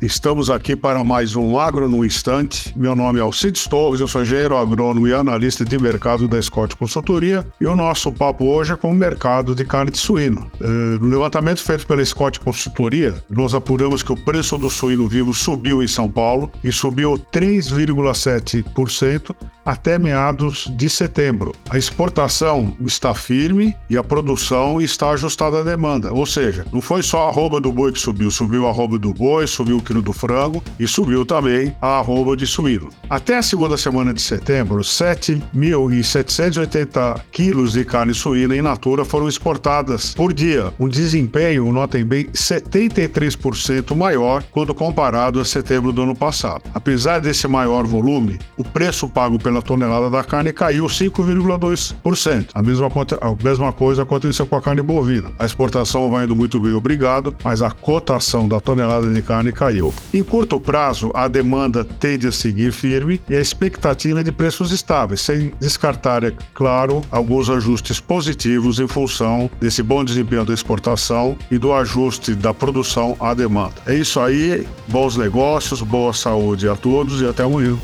estamos aqui para mais um Agro no Instante. Meu nome é Alcides Torres, eu sou engenheiro agrônomo e analista de mercado da Scott Consultoria e o nosso papo hoje é com o mercado de carne de suíno. Eh, no levantamento feito pela Scott Consultoria, nós apuramos que o preço do suíno vivo subiu em São Paulo e subiu 3,7% até meados de setembro. A exportação está firme e a produção está ajustada à demanda, ou seja, não foi só a arroba do boi que subiu, subiu a arroba do boi subiu quilo do frango e subiu também a arroba de suíno. Até a segunda semana de setembro, 7.780 quilos de carne suína in natura foram exportadas por dia, um desempenho, notem bem, 73% maior quando comparado a setembro do ano passado. Apesar desse maior volume, o preço pago pela tonelada da carne caiu 5,2%. A mesma, a mesma coisa aconteceu com a carne bovina. A exportação vai indo muito bem, obrigado, mas a cotação da tonelada de carne caiu. Em curto prazo, a demanda tende a seguir firme e a expectativa é de preços estáveis, sem descartar, é claro, alguns ajustes positivos em função desse bom desempenho da exportação e do ajuste da produção à demanda. É isso aí, bons negócios, boa saúde a todos e até amanhã.